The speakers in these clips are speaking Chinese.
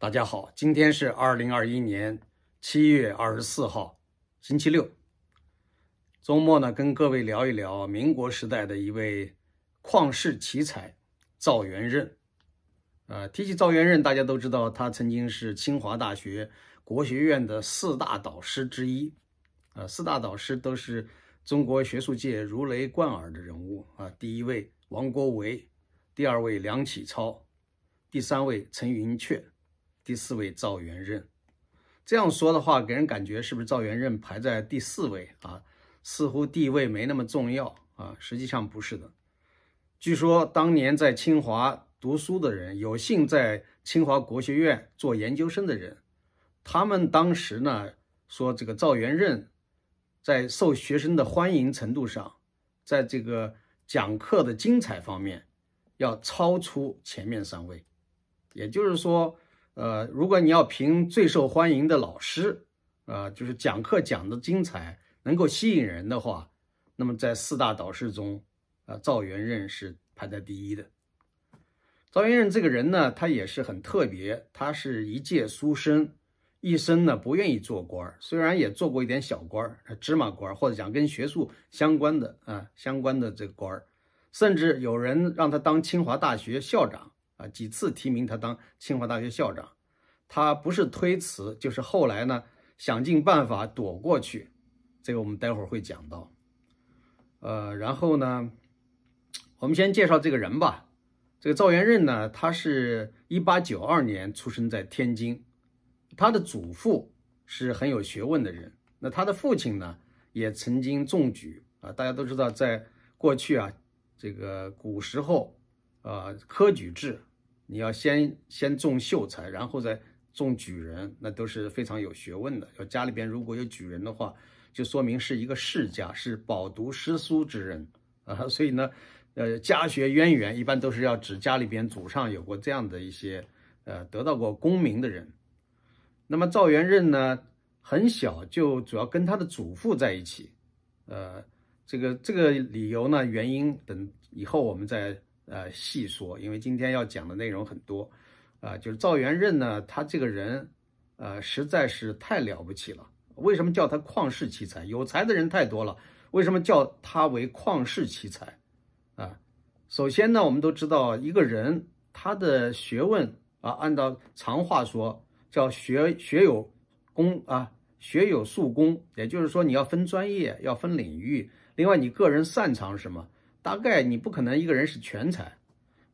大家好，今天是二零二一年七月二十四号，星期六。周末呢，跟各位聊一聊民国时代的一位旷世奇才赵元任。呃，提起赵元任，大家都知道他曾经是清华大学国学院的四大导师之一。呃，四大导师都是中国学术界如雷贯耳的人物啊。第一位王国维，第二位梁启超，第三位陈寅恪。第四位赵元任，这样说的话，给人感觉是不是赵元任排在第四位啊？似乎地位没那么重要啊。实际上不是的。据说当年在清华读书的人，有幸在清华国学院做研究生的人，他们当时呢说，这个赵元任在受学生的欢迎程度上，在这个讲课的精彩方面，要超出前面三位。也就是说。呃，如果你要评最受欢迎的老师，啊，就是讲课讲的精彩，能够吸引人的话，那么在四大导师中，啊，赵元任是排在第一的。赵元任这个人呢，他也是很特别，他是一介书生，一生呢不愿意做官虽然也做过一点小官芝麻官或者讲跟学术相关的啊相关的这个官甚至有人让他当清华大学校长。啊，几次提名他当清华大学校长，他不是推辞，就是后来呢想尽办法躲过去，这个我们待会儿会讲到。呃，然后呢，我们先介绍这个人吧。这个赵元任呢，他是一八九二年出生在天津，他的祖父是很有学问的人，那他的父亲呢也曾经中举啊。大家都知道，在过去啊，这个古时候，呃，科举制。你要先先中秀才，然后再中举人，那都是非常有学问的。要家里边如果有举人的话，就说明是一个世家，是饱读诗书之人啊。所以呢，呃，家学渊源一般都是要指家里边祖上有过这样的一些，呃，得到过功名的人。那么赵元任呢，很小就主要跟他的祖父在一起，呃，这个这个理由呢，原因等以后我们再。呃，细说，因为今天要讲的内容很多，啊，就是赵元任呢，他这个人，呃，实在是太了不起了。为什么叫他旷世奇才？有才的人太多了，为什么叫他为旷世奇才？啊，首先呢，我们都知道一个人他的学问啊，按照常话说叫学学有功啊，学有术功，也就是说你要分专业，要分领域，另外你个人擅长什么？大概你不可能一个人是全才，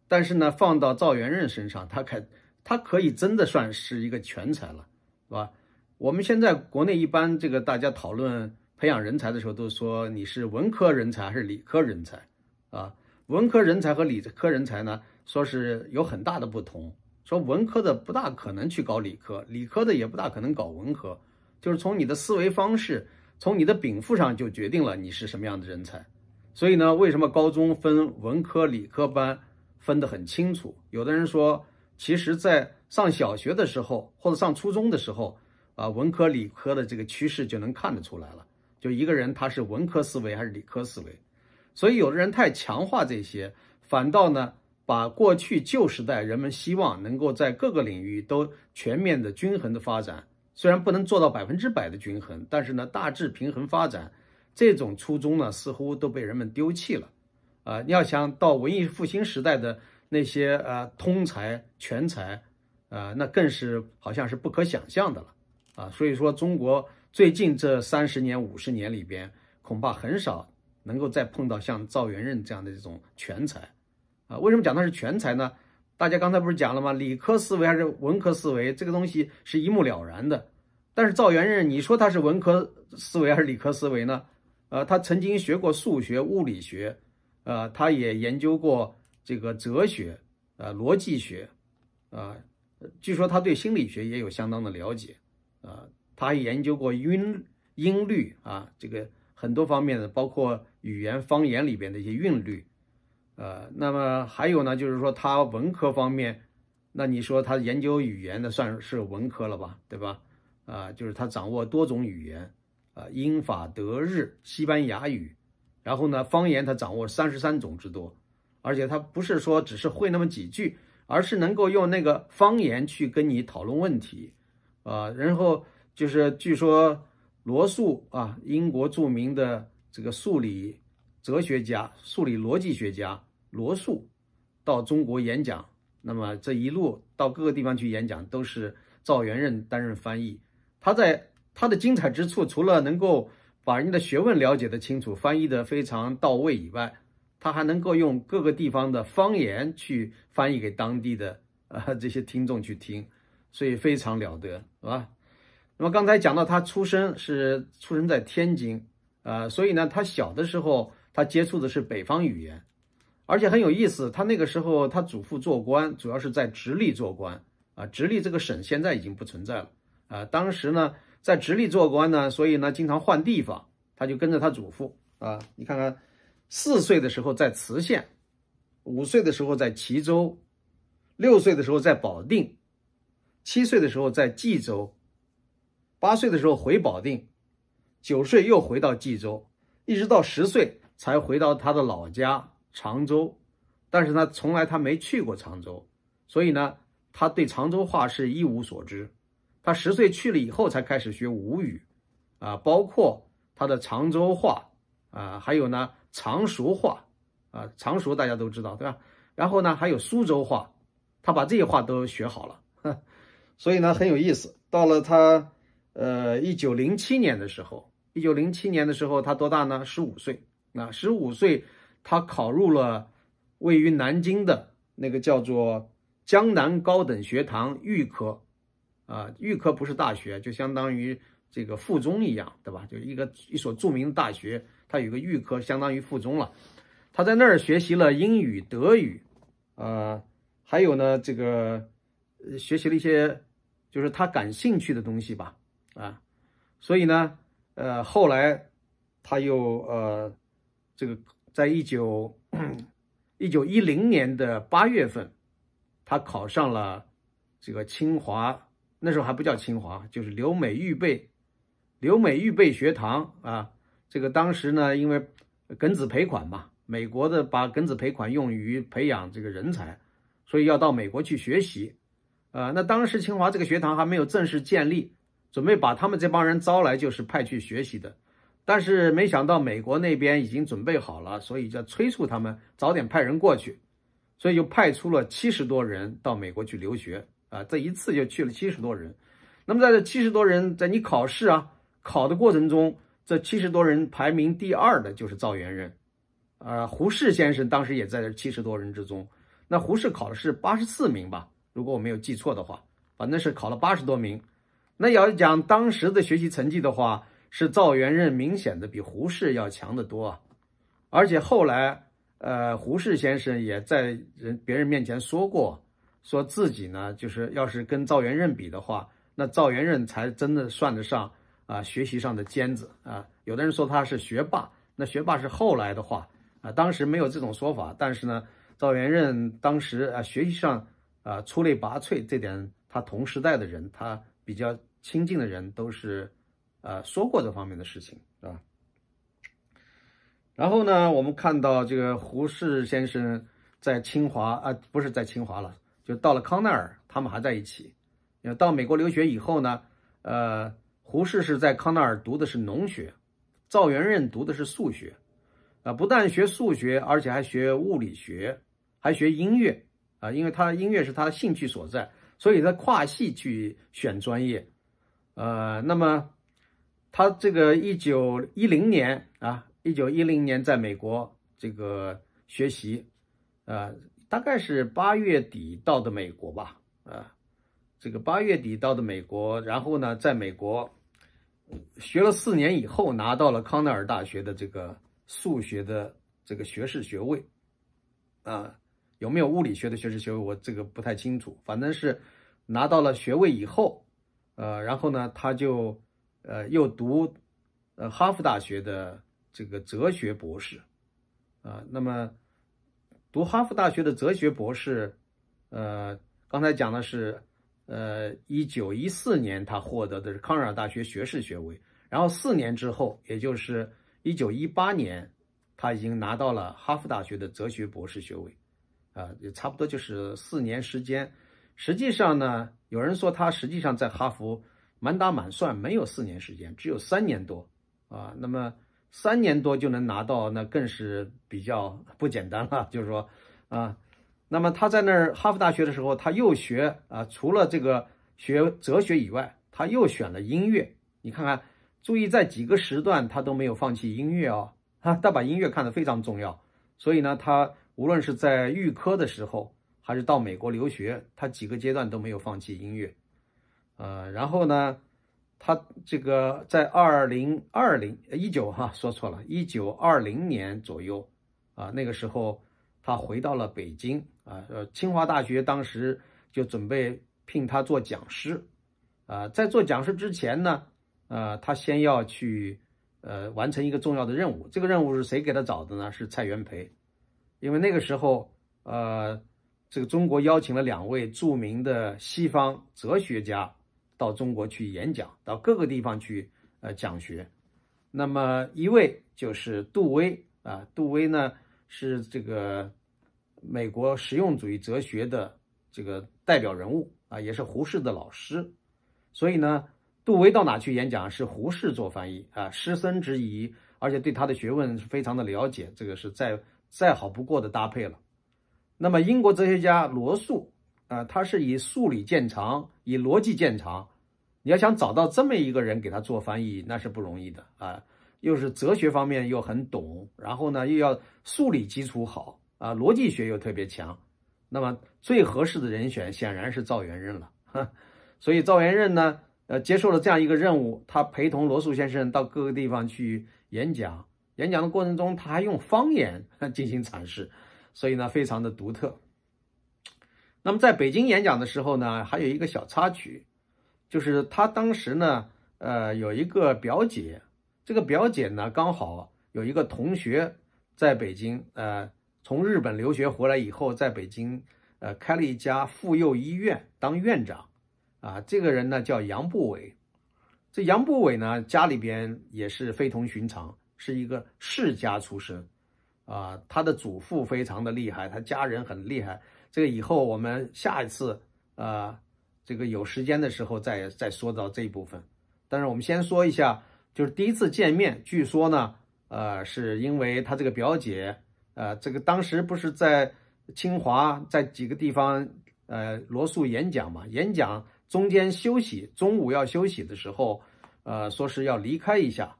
但是呢，放到赵元任身上，他可他可以真的算是一个全才了，是吧？我们现在国内一般这个大家讨论培养人才的时候，都说你是文科人才还是理科人才啊？文科人才和理科人才呢，说是有很大的不同。说文科的不大可能去搞理科，理科的也不大可能搞文科，就是从你的思维方式，从你的禀赋上就决定了你是什么样的人才。所以呢，为什么高中分文科、理科班分得很清楚？有的人说，其实，在上小学的时候或者上初中的时候，啊，文科、理科的这个趋势就能看得出来了。就一个人他是文科思维还是理科思维。所以，有的人太强化这些，反倒呢，把过去旧时代人们希望能够在各个领域都全面的均衡的发展，虽然不能做到百分之百的均衡，但是呢，大致平衡发展。这种初衷呢，似乎都被人们丢弃了，啊，你要想到文艺复兴时代的那些呃通才全才，啊，那更是好像是不可想象的了，啊，所以说中国最近这三十年五十年里边，恐怕很少能够再碰到像赵元任这样的这种全才，啊，为什么讲他是全才呢？大家刚才不是讲了吗？理科思维还是文科思维，这个东西是一目了然的，但是赵元任，你说他是文科思维还是理科思维呢？呃，他曾经学过数学、物理学，呃，他也研究过这个哲学，呃，逻辑学，啊，据说他对心理学也有相当的了解，啊，他还研究过音音律啊，这个很多方面的，包括语言方言里边的一些韵律，呃，那么还有呢，就是说他文科方面，那你说他研究语言的算是文科了吧，对吧？啊，就是他掌握多种语言。啊，英法德日西班牙语，然后呢，方言他掌握三十三种之多，而且他不是说只是会那么几句，而是能够用那个方言去跟你讨论问题，啊，然后就是据说罗素啊，英国著名的这个数理哲学家、数理逻辑学家罗素到中国演讲，那么这一路到各个地方去演讲，都是赵元任担任翻译。他在他的精彩之处，除了能够把人家的学问了解的清楚，翻译的非常到位以外，他还能够用各个地方的方言去翻译给当地的啊 这些听众去听，所以非常了得，是吧？那么刚才讲到他出生是出生在天津，啊，所以呢，他小的时候他接触的是北方语言，而且很有意思，他那个时候他祖父做官，主要是在直隶做官，啊，直隶这个省现在已经不存在了，啊，当时呢。在直隶做官呢，所以呢经常换地方，他就跟着他祖父啊。你看看，四岁的时候在磁县，五岁的时候在齐州，六岁的时候在保定，七岁的时候在冀州，八岁的时候回保定，九岁又回到冀州，一直到十岁才回到他的老家常州。但是呢，从来他没去过常州，所以呢，他对常州话是一无所知。他十岁去了以后才开始学吴语，啊，包括他的常州话，啊，还有呢常熟话，啊，常熟大家都知道对吧？然后呢还有苏州话，他把这些话都学好了，所以呢很有意思。到了他呃一九零七年的时候，一九零七年的时候他多大呢？十五岁。那十五岁他考入了位于南京的那个叫做江南高等学堂预科。啊，预科不是大学，就相当于这个附中一样，对吧？就一个一所著名的大学，它有个预科，相当于附中了。他在那儿学习了英语、德语，啊，还有呢，这个学习了一些就是他感兴趣的东西吧，啊，所以呢，呃，后来他又呃，这个在一九一九一零年的八月份，他考上了这个清华。那时候还不叫清华，就是留美预备，留美预备学堂啊。这个当时呢，因为庚子赔款嘛，美国的把庚子赔款用于培养这个人才，所以要到美国去学习。啊，那当时清华这个学堂还没有正式建立，准备把他们这帮人招来，就是派去学习的。但是没想到美国那边已经准备好了，所以就催促他们早点派人过去，所以就派出了七十多人到美国去留学。啊，这一次就去了七十多人，那么在这七十多人，在你考试啊考的过程中，这七十多人排名第二的就是赵元任，啊，胡适先生当时也在这七十多人之中。那胡适考的是八十四名吧，如果我没有记错的话，反正是考了八十多名。那要讲当时的学习成绩的话，是赵元任明显的比胡适要强得多啊。而且后来，呃，胡适先生也在人别人面前说过。说自己呢，就是要是跟赵元任比的话，那赵元任才真的算得上啊学习上的尖子啊。有的人说他是学霸，那学霸是后来的话啊，当时没有这种说法。但是呢，赵元任当时啊学习上啊出类拔萃，这点他同时代的人，他比较亲近的人都是呃说过这方面的事情，是吧？然后呢，我们看到这个胡适先生在清华啊，不是在清华了。就到了康奈尔，他们还在一起。到美国留学以后呢，呃，胡适是在康奈尔读的是农学，赵元任读的是数学，啊，不但学数学，而且还学物理学，还学音乐，啊，因为他音乐是他的兴趣所在，所以他跨系去选专业，呃，那么他这个一九一零年啊，一九一零年在美国这个学习，啊。大概是八月底到的美国吧，啊，这个八月底到的美国，然后呢，在美国学了四年以后，拿到了康奈尔大学的这个数学的这个学士学位，啊，有没有物理学的学士学位，我这个不太清楚，反正是拿到了学位以后，呃，然后呢，他就呃又读呃哈佛大学的这个哲学博士，啊，那么。读哈佛大学的哲学博士，呃，刚才讲的是，呃，一九一四年他获得的是康奈尔大学学士学位，然后四年之后，也就是一九一八年，他已经拿到了哈佛大学的哲学博士学位，啊，也差不多就是四年时间。实际上呢，有人说他实际上在哈佛满打满算没有四年时间，只有三年多啊。那么三年多就能拿到，那更是比较不简单了。就是说啊，那么他在那儿哈佛大学的时候，他又学啊，除了这个学哲学以外，他又选了音乐。你看看，注意在几个时段他都没有放弃音乐哦，啊，他把音乐看得非常重要。所以呢，他无论是在预科的时候。还是到美国留学，他几个阶段都没有放弃音乐，呃，然后呢，他这个在二零二零一九哈说错了，一九二零年左右啊，那个时候他回到了北京啊，呃，清华大学当时就准备聘他做讲师，啊，在做讲师之前呢，呃，他先要去呃完成一个重要的任务，这个任务是谁给他找的呢？是蔡元培，因为那个时候呃。这个中国邀请了两位著名的西方哲学家到中国去演讲，到各个地方去呃讲学。那么一位就是杜威啊，杜威呢是这个美国实用主义哲学的这个代表人物啊，也是胡适的老师。所以呢，杜威到哪去演讲是胡适做翻译啊，师生之谊，而且对他的学问是非常的了解，这个是再再好不过的搭配了。那么，英国哲学家罗素啊，他是以数理见长，以逻辑见长。你要想找到这么一个人给他做翻译，那是不容易的啊。又是哲学方面又很懂，然后呢又要数理基础好啊，逻辑学又特别强。那么最合适的人选显然是赵元任了。所以赵元任呢，呃，接受了这样一个任务，他陪同罗素先生到各个地方去演讲。演讲的过程中，他还用方言 进行阐释。所以呢，非常的独特。那么在北京演讲的时候呢，还有一个小插曲，就是他当时呢，呃，有一个表姐，这个表姐呢，刚好有一个同学在北京，呃，从日本留学回来以后，在北京，呃，开了一家妇幼医院当院长，啊，这个人呢叫杨步伟，这杨步伟呢，家里边也是非同寻常，是一个世家出身。啊，他的祖父非常的厉害，他家人很厉害。这个以后我们下一次啊，这个有时间的时候再再说到这一部分。但是我们先说一下，就是第一次见面，据说呢，呃，是因为他这个表姐，呃，这个当时不是在清华在几个地方，呃，罗素演讲嘛，演讲中间休息，中午要休息的时候，呃，说是要离开一下。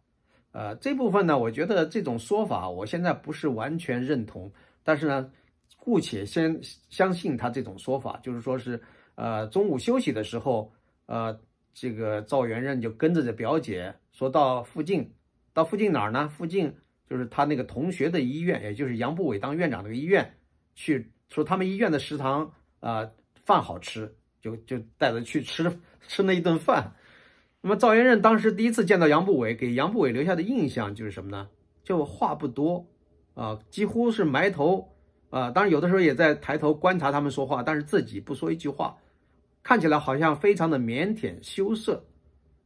呃，这部分呢，我觉得这种说法，我现在不是完全认同，但是呢，姑且先相信他这种说法，就是说是，呃，中午休息的时候，呃，这个赵元任就跟着这表姐说到附近，到附近哪儿呢？附近就是他那个同学的医院，也就是杨步伟当院长那个医院，去说他们医院的食堂啊饭好吃，就就带着去吃 吃那一顿饭。那么赵元任当时第一次见到杨步伟，给杨步伟留下的印象就是什么呢？就话不多，啊，几乎是埋头，啊，当然有的时候也在抬头观察他们说话，但是自己不说一句话，看起来好像非常的腼腆羞涩，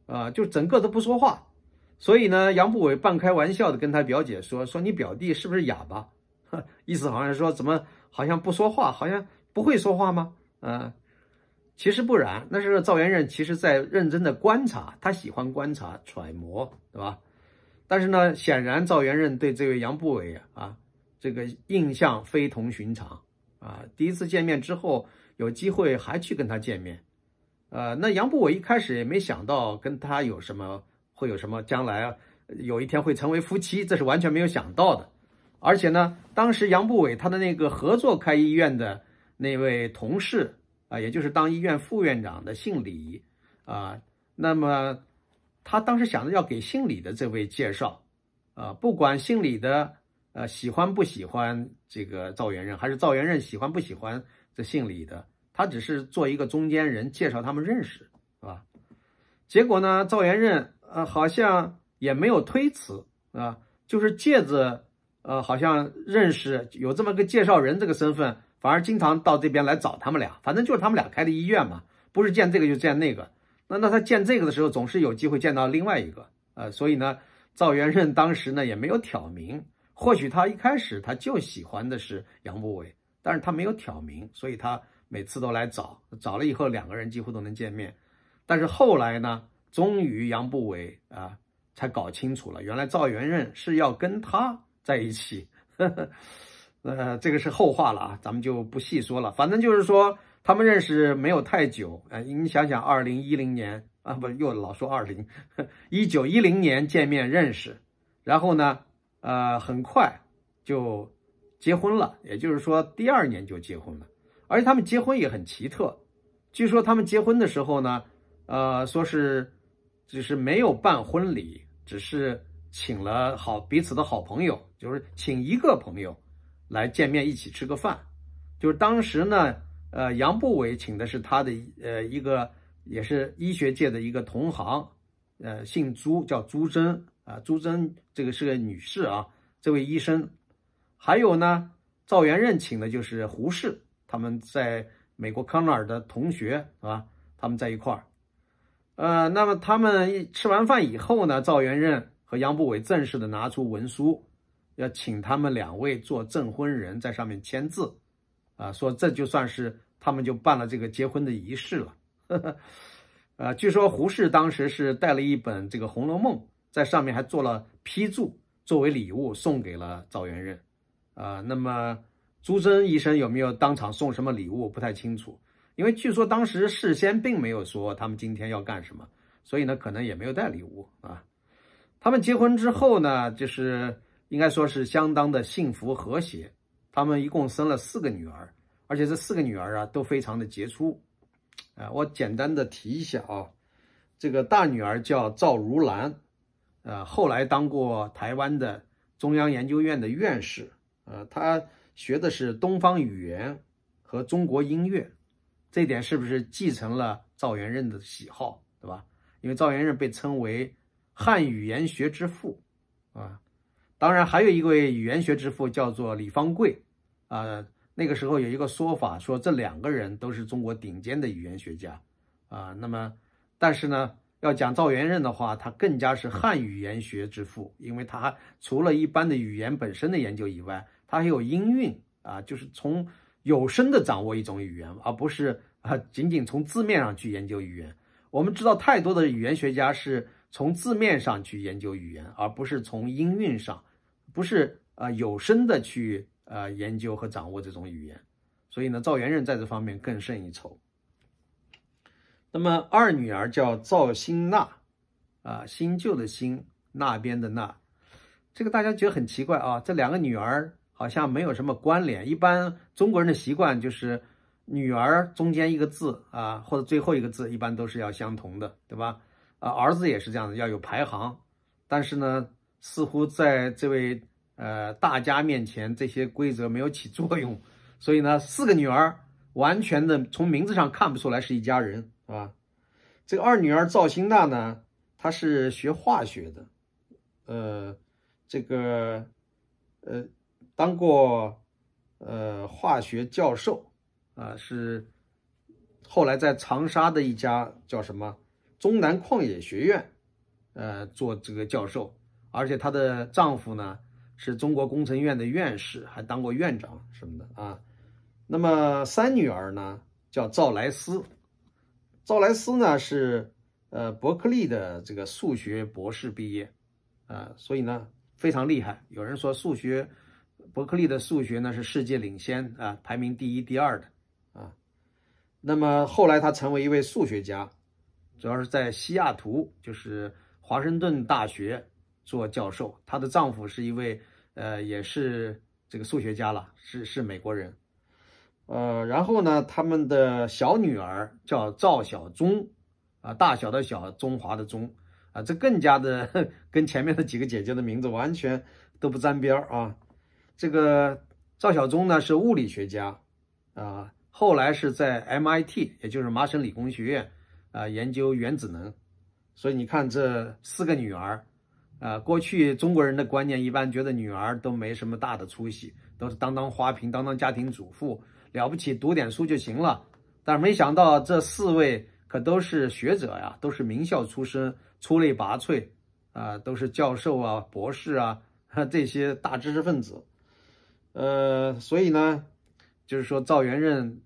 啊，就整个都不说话。所以呢，杨步伟半开玩笑的跟他表姐说：“说你表弟是不是哑巴？” 意思好像说怎么好像不说话，好像不会说话吗？啊。其实不然，那是赵元任其实在认真的观察，他喜欢观察揣摩，对吧？但是呢，显然赵元任对这位杨步伟啊，这个印象非同寻常啊。第一次见面之后，有机会还去跟他见面，呃，那杨步伟一开始也没想到跟他有什么会有什么将来有一天会成为夫妻，这是完全没有想到的。而且呢，当时杨步伟他的那个合作开医院的那位同事。啊，也就是当医院副院长的姓李，啊，那么他当时想着要给姓李的这位介绍，啊，不管姓李的呃喜欢不喜欢这个赵元任，还是赵元任喜欢不喜欢这姓李的，他只是做一个中间人，介绍他们认识，是吧？结果呢，赵元任呃好像也没有推辞啊，就是借着呃好像认识有这么个介绍人这个身份。反而经常到这边来找他们俩，反正就是他们俩开的医院嘛，不是见这个就见那个。那那他见这个的时候，总是有机会见到另外一个，呃，所以呢，赵元任当时呢也没有挑明，或许他一开始他就喜欢的是杨步伟但是他没有挑明，所以他每次都来找，找了以后两个人几乎都能见面。但是后来呢，终于杨步伟啊才搞清楚了，原来赵元任是要跟他在一起。呃，这个是后话了啊，咱们就不细说了。反正就是说，他们认识没有太久啊。你想想，二零一零年啊，不又老说二零一九一零年见面认识，然后呢，呃，很快就结婚了。也就是说，第二年就结婚了。而且他们结婚也很奇特，据说他们结婚的时候呢，呃，说是只是没有办婚礼，只是请了好彼此的好朋友，就是请一个朋友。来见面一起吃个饭，就是当时呢，呃，杨步伟请的是他的呃一个也是医学界的一个同行，呃，姓朱叫朱桢啊，朱桢这个是个女士啊，这位医生，还有呢，赵元任请的就是胡适，他们在美国康奈尔的同学啊，他们在一块儿，呃，那么他们吃完饭以后呢，赵元任和杨步伟正式的拿出文书。要请他们两位做证婚人，在上面签字，啊，说这就算是他们就办了这个结婚的仪式了。呃，据说胡适当时是带了一本这个《红楼梦》，在上面还做了批注，作为礼物送给了赵元任。啊，那么朱桢医生有没有当场送什么礼物，不太清楚，因为据说当时事先并没有说他们今天要干什么，所以呢，可能也没有带礼物啊。他们结婚之后呢，就是。应该说是相当的幸福和谐，他们一共生了四个女儿，而且这四个女儿啊都非常的杰出，啊，我简单的提一下啊，这个大女儿叫赵如兰，呃，后来当过台湾的中央研究院的院士，呃，他学的是东方语言和中国音乐，这点是不是继承了赵元任的喜好，对吧？因为赵元任被称为汉语言学之父，啊。当然，还有一位语言学之父叫做李方贵，啊，那个时候有一个说法说这两个人都是中国顶尖的语言学家，啊，那么，但是呢，要讲赵元任的话，他更加是汉语言学之父，因为他除了一般的语言本身的研究以外，他还有音韵啊，就是从有声的掌握一种语言，而不是啊仅仅从字面上去研究语言。我们知道太多的语言学家是从字面上去研究语言，而不是从音韵上。不是啊，有声的去呃研究和掌握这种语言，所以呢，赵元任在这方面更胜一筹。那么二女儿叫赵新娜，啊，新旧的新，那边的那，这个大家觉得很奇怪啊，这两个女儿好像没有什么关联。一般中国人的习惯就是女儿中间一个字啊，或者最后一个字一般都是要相同的，对吧？啊，儿子也是这样的，要有排行。但是呢。似乎在这位呃大家面前，这些规则没有起作用，所以呢，四个女儿完全的从名字上看不出来是一家人，啊。这个二女儿赵新娜呢，她是学化学的，呃，这个呃当过呃化学教授啊，是后来在长沙的一家叫什么中南矿业学院呃做这个教授。而且她的丈夫呢是中国工程院的院士，还当过院长什么的啊。那么三女儿呢叫赵莱斯，赵莱斯呢是呃伯克利的这个数学博士毕业，啊，所以呢非常厉害。有人说数学伯克利的数学呢是世界领先啊，排名第一、第二的啊。那么后来他成为一位数学家，主要是在西雅图，就是华盛顿大学。做教授，她的丈夫是一位，呃，也是这个数学家了，是是美国人，呃，然后呢，他们的小女儿叫赵小钟，啊，大小的小，中华的中，啊，这更加的跟前面的几个姐姐的名字完全都不沾边儿啊。这个赵小钟呢是物理学家，啊，后来是在 MIT，也就是麻省理工学院，啊，研究原子能，所以你看这四个女儿。啊，过去中国人的观念一般觉得女儿都没什么大的出息，都是当当花瓶、当当家庭主妇，了不起读点书就行了。但是没想到这四位可都是学者呀，都是名校出身，出类拔萃啊，都是教授啊、博士啊 这些大知识分子。呃，所以呢，就是说赵元任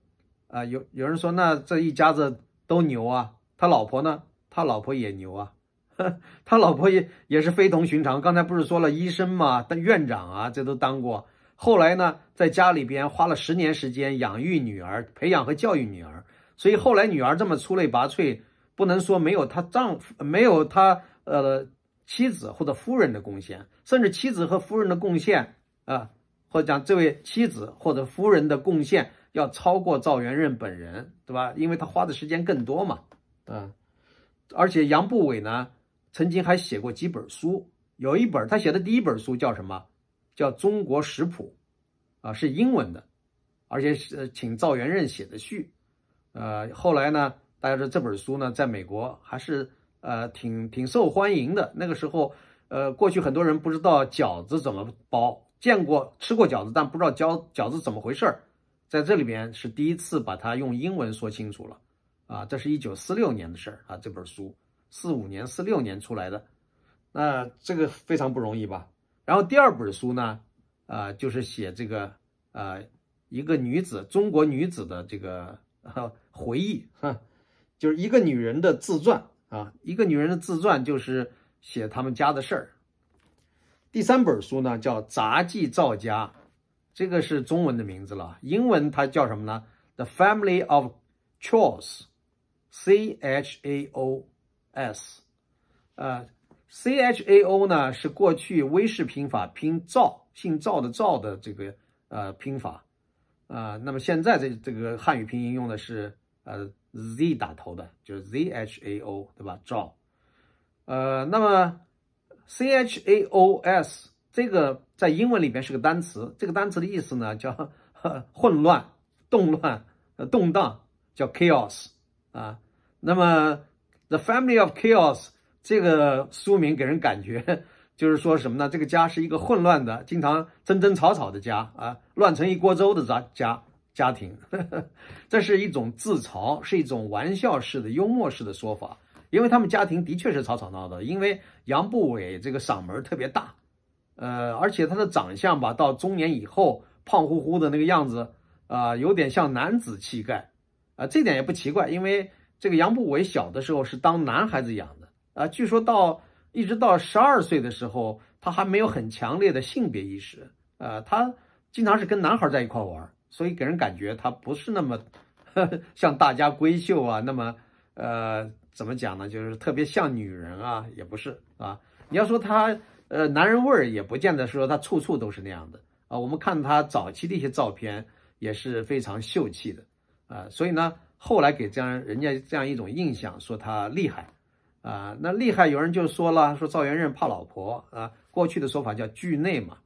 啊，有有人说那这一家子都牛啊，他老婆呢？他老婆也牛啊，他老婆也也是非同寻常。刚才不是说了医生嘛，当院长啊，这都当过。后来呢，在家里边花了十年时间养育女儿，培养和教育女儿。所以后来女儿这么出类拔萃，不能说没有她丈夫、没有她呃妻子或者夫人的贡献，甚至妻子和夫人的贡献啊，或者讲这位妻子或者夫人的贡献要超过赵元任本人，对吧？因为他花的时间更多嘛，啊。而且杨步伟呢，曾经还写过几本书，有一本他写的第一本书叫什么？叫《中国食谱》，啊，是英文的，而且是请赵元任写的序。呃，后来呢，大家说这本书呢，在美国还是呃挺挺受欢迎的。那个时候，呃，过去很多人不知道饺子怎么包，见过吃过饺子，但不知道饺饺子怎么回事儿，在这里边是第一次把它用英文说清楚了。啊，这是一九四六年的事儿啊，这本书四五年、四六年出来的，那这个非常不容易吧？然后第二本书呢，啊，就是写这个啊，一个女子，中国女子的这个回忆，哈，就是一个女人的自传啊，一个女人的自传就是写他们家的事儿。第三本书呢叫《杂记赵家》，这个是中文的名字了，英文它叫什么呢？The Family of Chores。C H A O S，呃，C H A O 呢是过去威氏拼法拼赵，姓赵的赵的这个呃拼法，啊，那么现在这这个汉语拼音用的是呃 Z 打头的，就是 Z H A O，对吧？赵，呃，那么 C H A O S 这个在英文里边是个单词，这个单词的意思呢叫 混乱、动乱、动荡，叫 chaos。啊，那么《The Family of Chaos》这个书名给人感觉 就是说什么呢？这个家是一个混乱的、经常争争吵吵的家啊，乱成一锅粥的家家家庭呵呵。这是一种自嘲，是一种玩笑式的、幽默式的说法。因为他们家庭的确是吵吵闹闹。因为杨步伟这个嗓门特别大，呃，而且他的长相吧，到中年以后胖乎乎的那个样子啊，有点像男子气概。啊，这点也不奇怪，因为这个杨步伟小的时候是当男孩子养的啊。据说到一直到十二岁的时候，他还没有很强烈的性别意识啊。他经常是跟男孩在一块玩，所以给人感觉他不是那么呵呵像大家闺秀啊，那么呃怎么讲呢？就是特别像女人啊，也不是啊。你要说他呃男人味儿，也不见得说他处处都是那样的啊。我们看他早期的一些照片，也是非常秀气的。啊，所以呢，后来给这样人家这样一种印象，说他厉害，啊，那厉害，有人就说了，说赵元任怕老婆啊，过去的说法叫惧内嘛，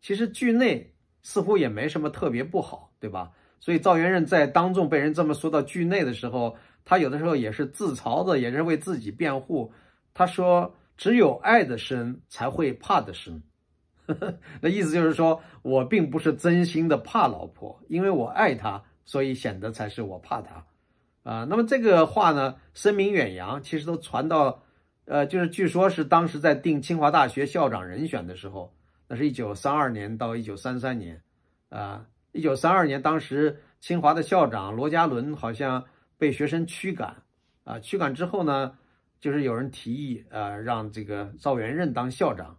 其实惧内似乎也没什么特别不好，对吧？所以赵元任在当众被人这么说到惧内的时候，他有的时候也是自嘲的，也是为自己辩护。他说：“只有爱的深才会怕的深。”那意思就是说我并不是真心的怕老婆，因为我爱她。所以显得才是我怕她，啊，那么这个话呢，声名远扬，其实都传到，呃，就是据说是当时在定清华大学校长人选的时候，那是一九三二年到一九三三年，啊，一九三二年当时清华的校长罗家伦好像被学生驱赶，啊，驱赶之后呢，就是有人提议，呃，让这个赵元任当校长，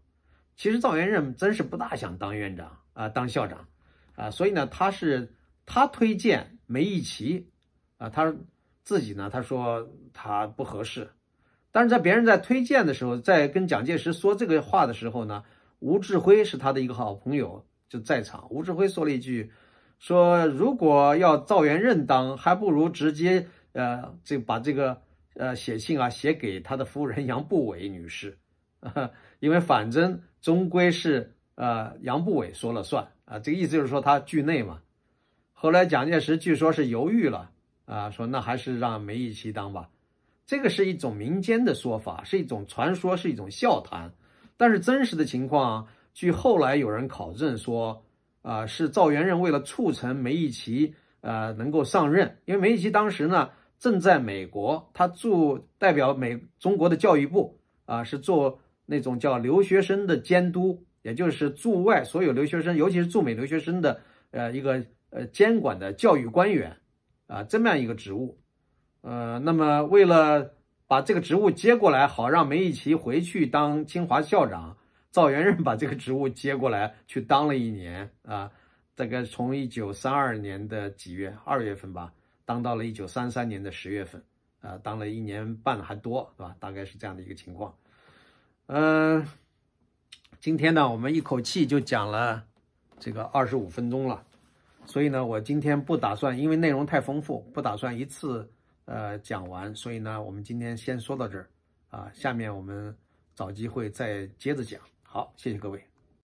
其实赵元任真是不大想当院长啊，当校长，啊，所以呢，他是。他推荐梅贻琦，啊，他自己呢，他说他不合适，但是在别人在推荐的时候，在跟蒋介石说这个话的时候呢，吴志辉是他的一个好朋友就在场，吴志辉说了一句，说如果要赵元任当，还不如直接呃，这把这个呃写信啊写给他的夫人杨步伟女士，因为反正终归是呃杨步伟说了算。啊，这个意思就是说他惧内嘛。后来蒋介石据说是犹豫了啊，说那还是让梅贻琦当吧。这个是一种民间的说法，是一种传说，是一种笑谈。但是真实的情况，据后来有人考证说，啊，是赵元任为了促成梅贻琦呃能够上任，因为梅贻琦当时呢正在美国，他驻代表美中国的教育部啊，是做那种叫留学生的监督，也就是驻外所有留学生，尤其是驻美留学生的呃一个。呃监管的教育官员啊这么样一个职务。呃，那么为了把这个职务接过来，好让梅贻琦回去当清华校长，赵元任把这个职务接过来去当了一年啊。这个从一九三二年的几月二月份吧，当到了一九三三年的十月份，啊，当了一年半还多，是吧？大概是这样的一个情况。嗯，今天呢，我们一口气就讲了这个二十五分钟了，所以呢，我今天不打算，因为内容太丰富，不打算一次呃讲完，所以呢，我们今天先说到这儿，啊，下面我们找机会再接着讲。好，谢谢各位。